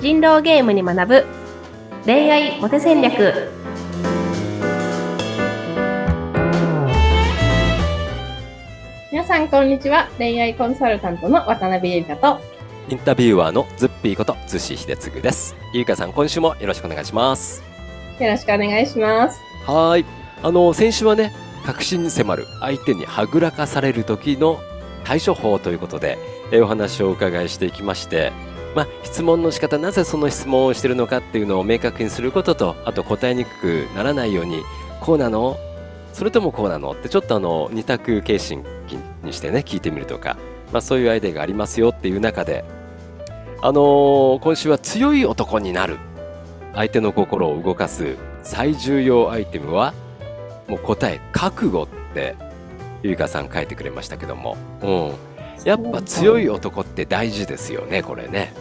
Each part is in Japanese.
人狼ゲームに学ぶ恋愛モテ戦略皆さんこんにちは恋愛コンサルタントの渡辺優香とインタビュアーのズッピーことズシ秀次です。ゆうかさん、今週もよろしくお願いします。よろしくお願いしますはーい。あの、先週はね、確信に迫る相手にはぐらかされる時の対処法ということで、えーお話をお伺いしていきまして、まあ、質問の仕方、なぜその質問をしているのかっていうのを明確にすることと、あと答えにくくならないように、こうなの？それともこうなの？ってちょっとあの二択形式にしてね聞いてみるとか、まあ、そういうアイデアがありますよっていう中で。あのー今週は強い男になる。相手の心を動かす最重要アイテムはもう答え覚悟ってゆいかさん書いてくれましたけども、うん、やっぱ強い男って大事ですよねこれね。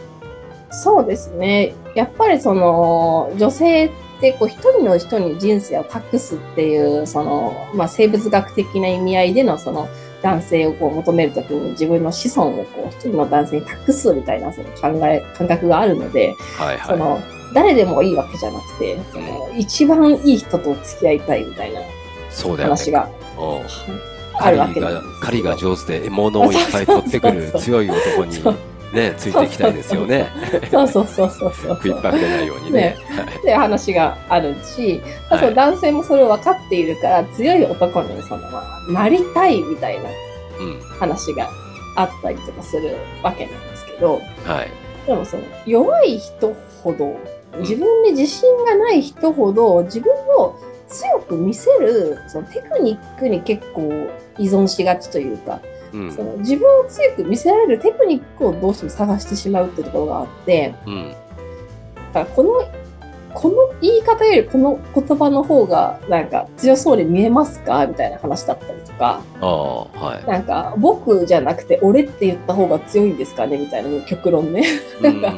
そうですねやっぱりその女性ってこう一人の人に人生を託すっていうその、まあ、生物学的な意味合いでのその男性をこう求めるときに自分の子孫をこう一人の男性に託すみたいなその考え感覚があるので、はいはい。その誰でもいいわけじゃなくてその一番いい人と付き合いたいみたいなそうだよね。狩りが狩りが上手で獲物をいっぱい取ってくる強い男にねついていきたいですよね。そうそうそうそうそう。食いっぱぐれないようにね。っていう話があるし、まあその男性もそれを分かっているから強い男にその、まあ、なりたいみたいなうん。話があったりとかするわけなんですけどはい。でもその弱い人ほど自分に自信がない人ほど自分を強く見せるそのテクニックに結構依存しがちというか、うん。その自分を強く見せられるテクニックをどうしても探してしまうってところがあってうん。だからこのこの言い方よりこの言葉の方がなんか強そうに見えますかみたいな話だったりとかああはい。なんか僕じゃなくて俺って言った方が強いんですかねみたいな極論ね。なんか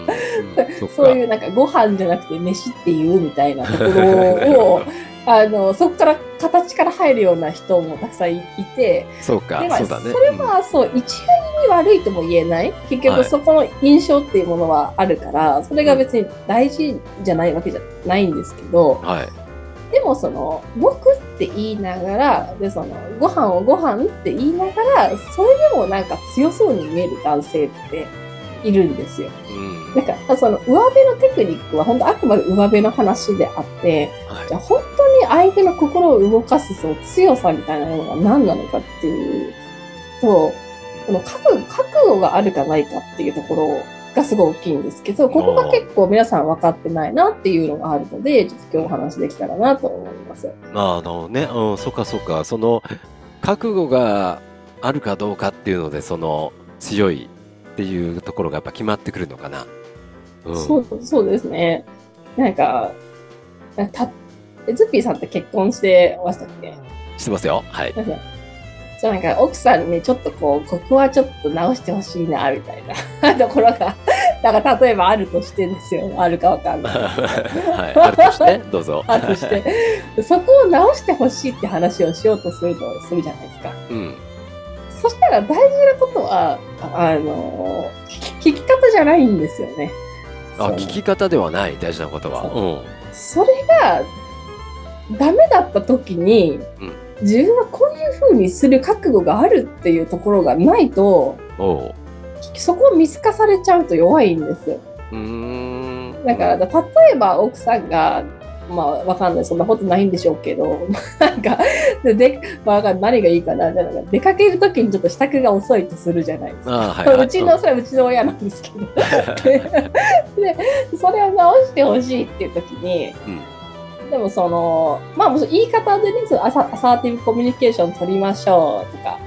そういうなんかご飯じゃなくて飯って言うみたいなところをあのそこから形から入るような人もたくさんいてそうかそうだね。それはそう一概に悪いとも言えない結はい局そこの印象っていうものはあるから、それが別に大事じゃないわけじゃないんですけど、うんはい。でもその僕って言いながらでそのご飯をご飯って言いながらそれでもなんか強そうに見える男性っているんですよ。うん。なんかその上辺のテクニックは本当あくまで上辺の話であってはい。じゃあ本当に相手の心を動かすその強さみたいなのが何なのかっていうとこの覚悟覚悟があるかないかっていうところがすごい大きいんですけどここが結構皆さん分かってないなっていうのがあるのでちょっと今日お話できたらなと思います。まああのね、うん、そっかそっか、その覚悟があるかどうかっていうので、その強いっていうところがやっぱ決まってくるのかな。うん、そうそうですね。なんか、たえズッピーさんって結婚してましたっけ？してますよ。はい。じゃあなんか奥さんにちょっとこう、ここはちょっと直してほしいな、みたいな ところが、なんか例えばあるとしてですよ。あるかわかんない。はい。あるとして、どうぞ。あるとして、そこを直してほしいって話をしようとするとするじゃないですか。うん。そしたら大事なことは、あの、聞き方じゃないんですよね。あ、聞き方ではない、大事なことは。そうん。それがダメだった時に、うん自分はこういう風にする覚悟があるっていうところがないと。そこを見透かされちゃうと弱いんですようーん。だから例えば奥さんがまあわかんないそんなことないんでしょうけど なんかでで、まあ、何がいいかなじゃあなんか出かける時にちょっと支度が遅いとするじゃないですか。あはい、はいうちのそれはうちの親なんですけどでそれを直してほしいっていう時にうん。でもその、まあ言い方でね、そのアサアサーティブコミュニケーション取りましょうとか、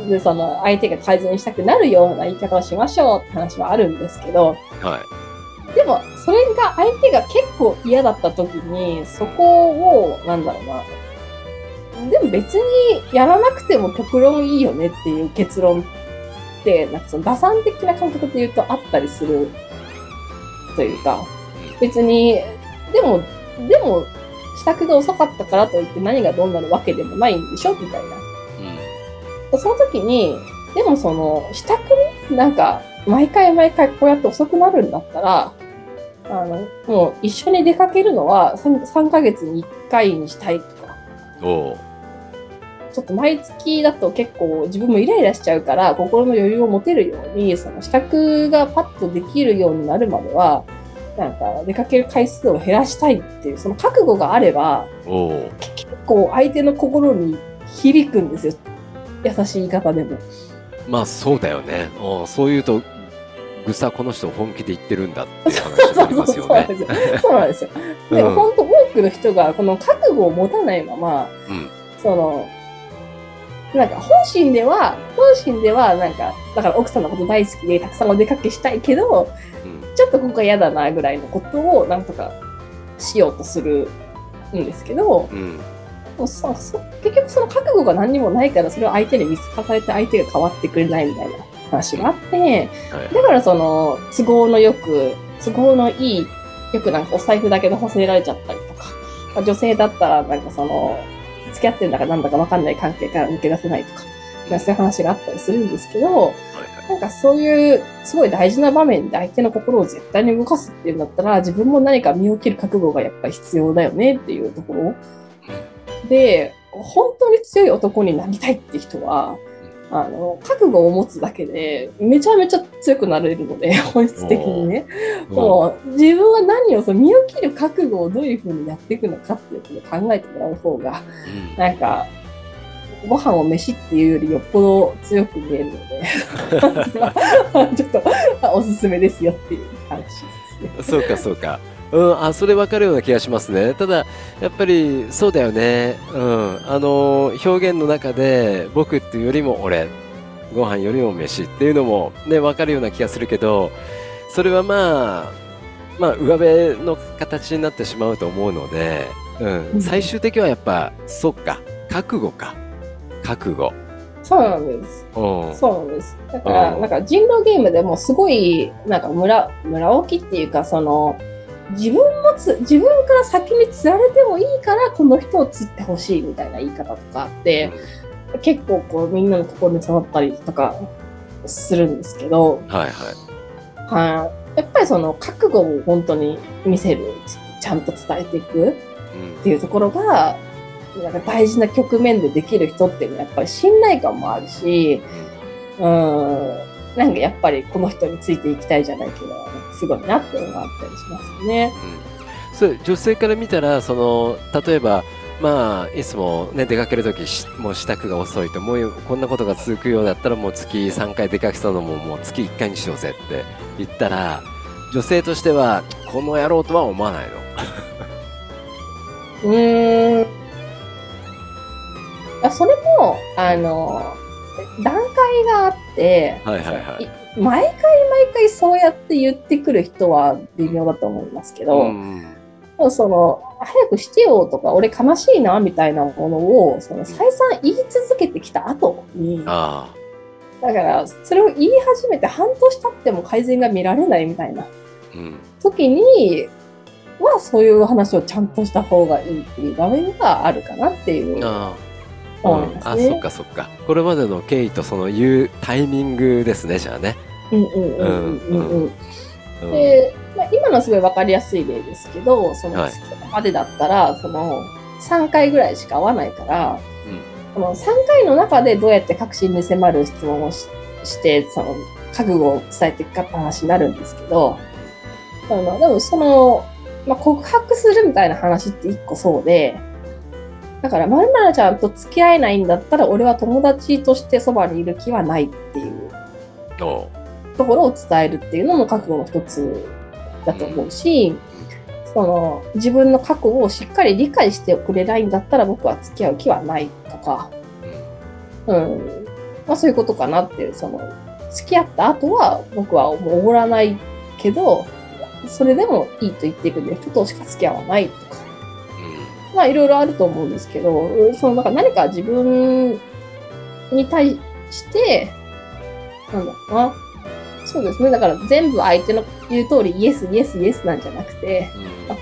うん。で、その相手が改善したくなるような言い方をしましょうって話はあるんですけど、はい。でもそれが相手が結構嫌だった時に、そこを、なんだろうな、でも別にやらなくても極論いいよねっていう結論って、なんかその打算的な感覚で言うとあったりするというか、別に、でも、でも、支度が遅かったからといって何がどうなるわけでもないんでしょみたいな。うん。その時に、でもその、支度ね、なんか、毎回毎回こうやって遅くなるんだったら、あの、もう一緒に出かけるのは 3, 3ヶ月に1回にしたいとか、おうちょっと毎月だと結構自分もイライラしちゃうから、心の余裕を持てるように、その資格がパッとできるようになるまでは、なんか出かける回数を減らしたいっていう、その覚悟があれば、結構相手の心に響くんですよ。優しい言い方でも。まあそうだよね。そう言うと、ぐさこの人本気で言ってるんだっていう話になりますよそうなんね。ですよ。そうなんですよ。でもうん本当多くの人がこの覚悟を持たないまま、うんその、なんか本心では、本心ではなんか、だから奥さんのこと大好きでたくさんお出かけしたいけど、うんちょっとここは嫌だなぐらいのことをなんとかしようとするんですけど、うんもうそそ結局その覚悟が何にもないからそれを相手に見透かされて相手が変わってくれないみたいな話があって、はい。だからその都合のよく、都合のいい、よくなんかお財布だけで補正られちゃったりとか、まあ女性だったらなんかその、付き合ってんだかなんだかわかんない関係から抜け出せないとか、まあそういう話があったりするんですけど、なんかそういうすごい大事な場面で相手の心を絶対に動かすっていうんだったら、自分も何か身を切る覚悟がやっぱり必要だよねっていうところ。で、本当に強い男になりたいって人は、あの、覚悟を持つだけで、めちゃめちゃ強くなれるので、本質的にね。もう、自分は何を、その身を切る覚悟をどういうふうにやっていくのかっていうことを考えてもらう方が、うんなんか、ご飯を飯っていうよりよっぽど強く見えるので、ちょっとおすすめですよっていう話ですね。そうかそうか。うん、あそれ分かるような気がしますね。ただやっぱりそうだよね。うん、あの表現の中で僕っていうよりも俺、ご飯よりも飯っていうのもね分かるような気がするけど、それはまあまあ上辺の形になってしまうと思うので、うんうん最終的にはやっぱそっか覚悟か覚悟。そうなんです。うんそうなんです。だから、うんなんか人狼ゲームでもすごい、なんか村、村置きっていうか、その、自分もつ、自分から先に釣られてもいいから、この人を釣ってほしいみたいな言い方とかあって、結構こう、みんなの心に触ったりとかするんですけど、はいはい。はい。やっぱりその覚悟を本当に見せる、ちゃんと伝えていくうんっていうところが、なんか大事な局面でできる人っていうのはやっぱり信頼感もあるし、うん、なんかやっぱりこの人についていきたいじゃないけど、すごいなっていうのがあったりしますよね。それ女性から見たらその例えばまあいつもね出かける時しもう支度が遅いともうこんなことが続くようだったらもう月3回出かけたのももう月1回にしようぜって言ったら女性としてはこの野郎とは思わないの。うーん。あそれも、あの、段階があって、はいはいはい。い毎回毎回そうやって言ってくる人は微妙だと思いますけど、うんその、早くしてよとか、俺悲しいな、みたいなものを、その、再三言い続けてきた後に、あだから、それを言い始めて半年経っても改善が見られないみたいな時に、は、そういう話をちゃんとした方がいいっていう場面があるかなっていういうんあますね。そっかそっかこれまでの経緯とその言うタイミングですねじゃあね。うんうんうんうんうんうん。うんで、まあ、今のはすごいわかりやすい例ですけど、そのはまでだったら、その3回ぐらいしか会わないから、この3回の中でどうやって確信に迫る質問をしして、その覚悟を伝えていくかって話になるんですけど、あのでもその、まあ、告白するみたいな話って一個そうで、だから、まるまるちゃんと付き合えないんだったら、俺は友達としてそばにいる気はないっていう。ところを伝えるっていうのも覚悟の一つだと思うし、その自分の覚悟をしっかり理解してくれないんだったら僕は付き合う気はないとか、うん。まあそういうことかなっていう、その、付き合った後は僕はおごらないけど、それでもいいと言ってくれる人としか付き合わないとか、まあいろいろあると思うんですけど、そのなんか何か自分に対して、なんだろうな。そうですね。だから全部相手の言う通りイエスイエスイエスなんじゃなくて、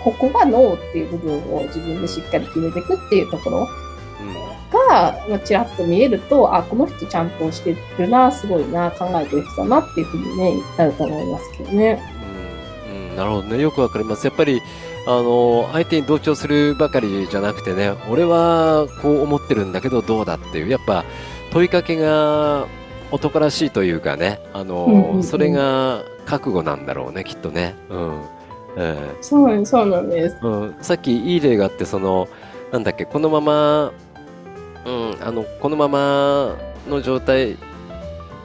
ここがノーっていう部分を自分でしっかり決めていくっていうところうんが、まあ、ちらっと見えると、あ、この人ちゃんとしてるな、すごいな、考えてる人だなっていうふうにね、なると思いますけどね。うんうんん、なるほどね。よくわかります。やっぱり、あの、相手に同調するばかりじゃなくてね、俺はこう思ってるんだけどどうだっていう、やっぱ問いかけが男らしいというかね、あの、うんうんうんそれが覚悟なんだろうね、きっとね。うん。えそうそうなんです。えうん、さっきいい例があって、その、なんだっけ、このまま、うん、あの、このままの状態、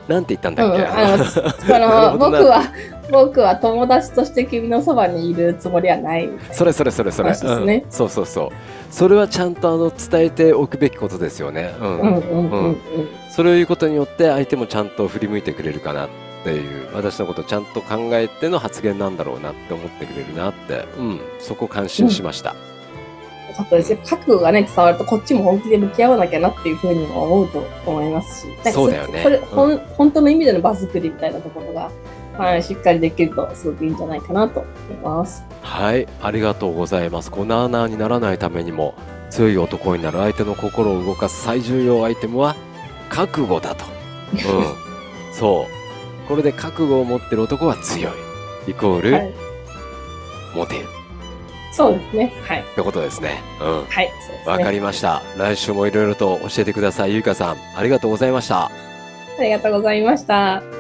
なんて言ったんうん、だっけ、あの、そなるのほどな僕は、僕は友達として君のそばにいるつもりはない。それそれそれそれ、うん、そうそうそう。それはちゃんとあの伝えておくべきことですよね、うん。うんうんうんうん。それを言うことによって相手もちゃんと振り向いてくれるかなっていう。私のことをちゃんと考えての発言なんだろうなって思ってくれるなって、うん、そこ感心しました、よかったですよ。覚悟がね、伝わると、こっちも本気で向き合わなきゃなっていうふうにも思うと思いますし。そうだよね。これ、うんほん、本当の意味での場作りみたいなところが、はい、しっかりできると、すごくいいんじゃないかなと思います。はいありがとうございますこうなあなあにならないためにも強い男になる相手の心を動かす最重要アイテムは覚悟だと、うん、そうこれで覚悟を持ってる男は強いイコール、はい。モテるそうですね。はい。ってことですね。うん。はい。そうですね。わかりました。来週もいろいろと教えてください。ゆいかさん、ありがとうございました。ありがとうございました。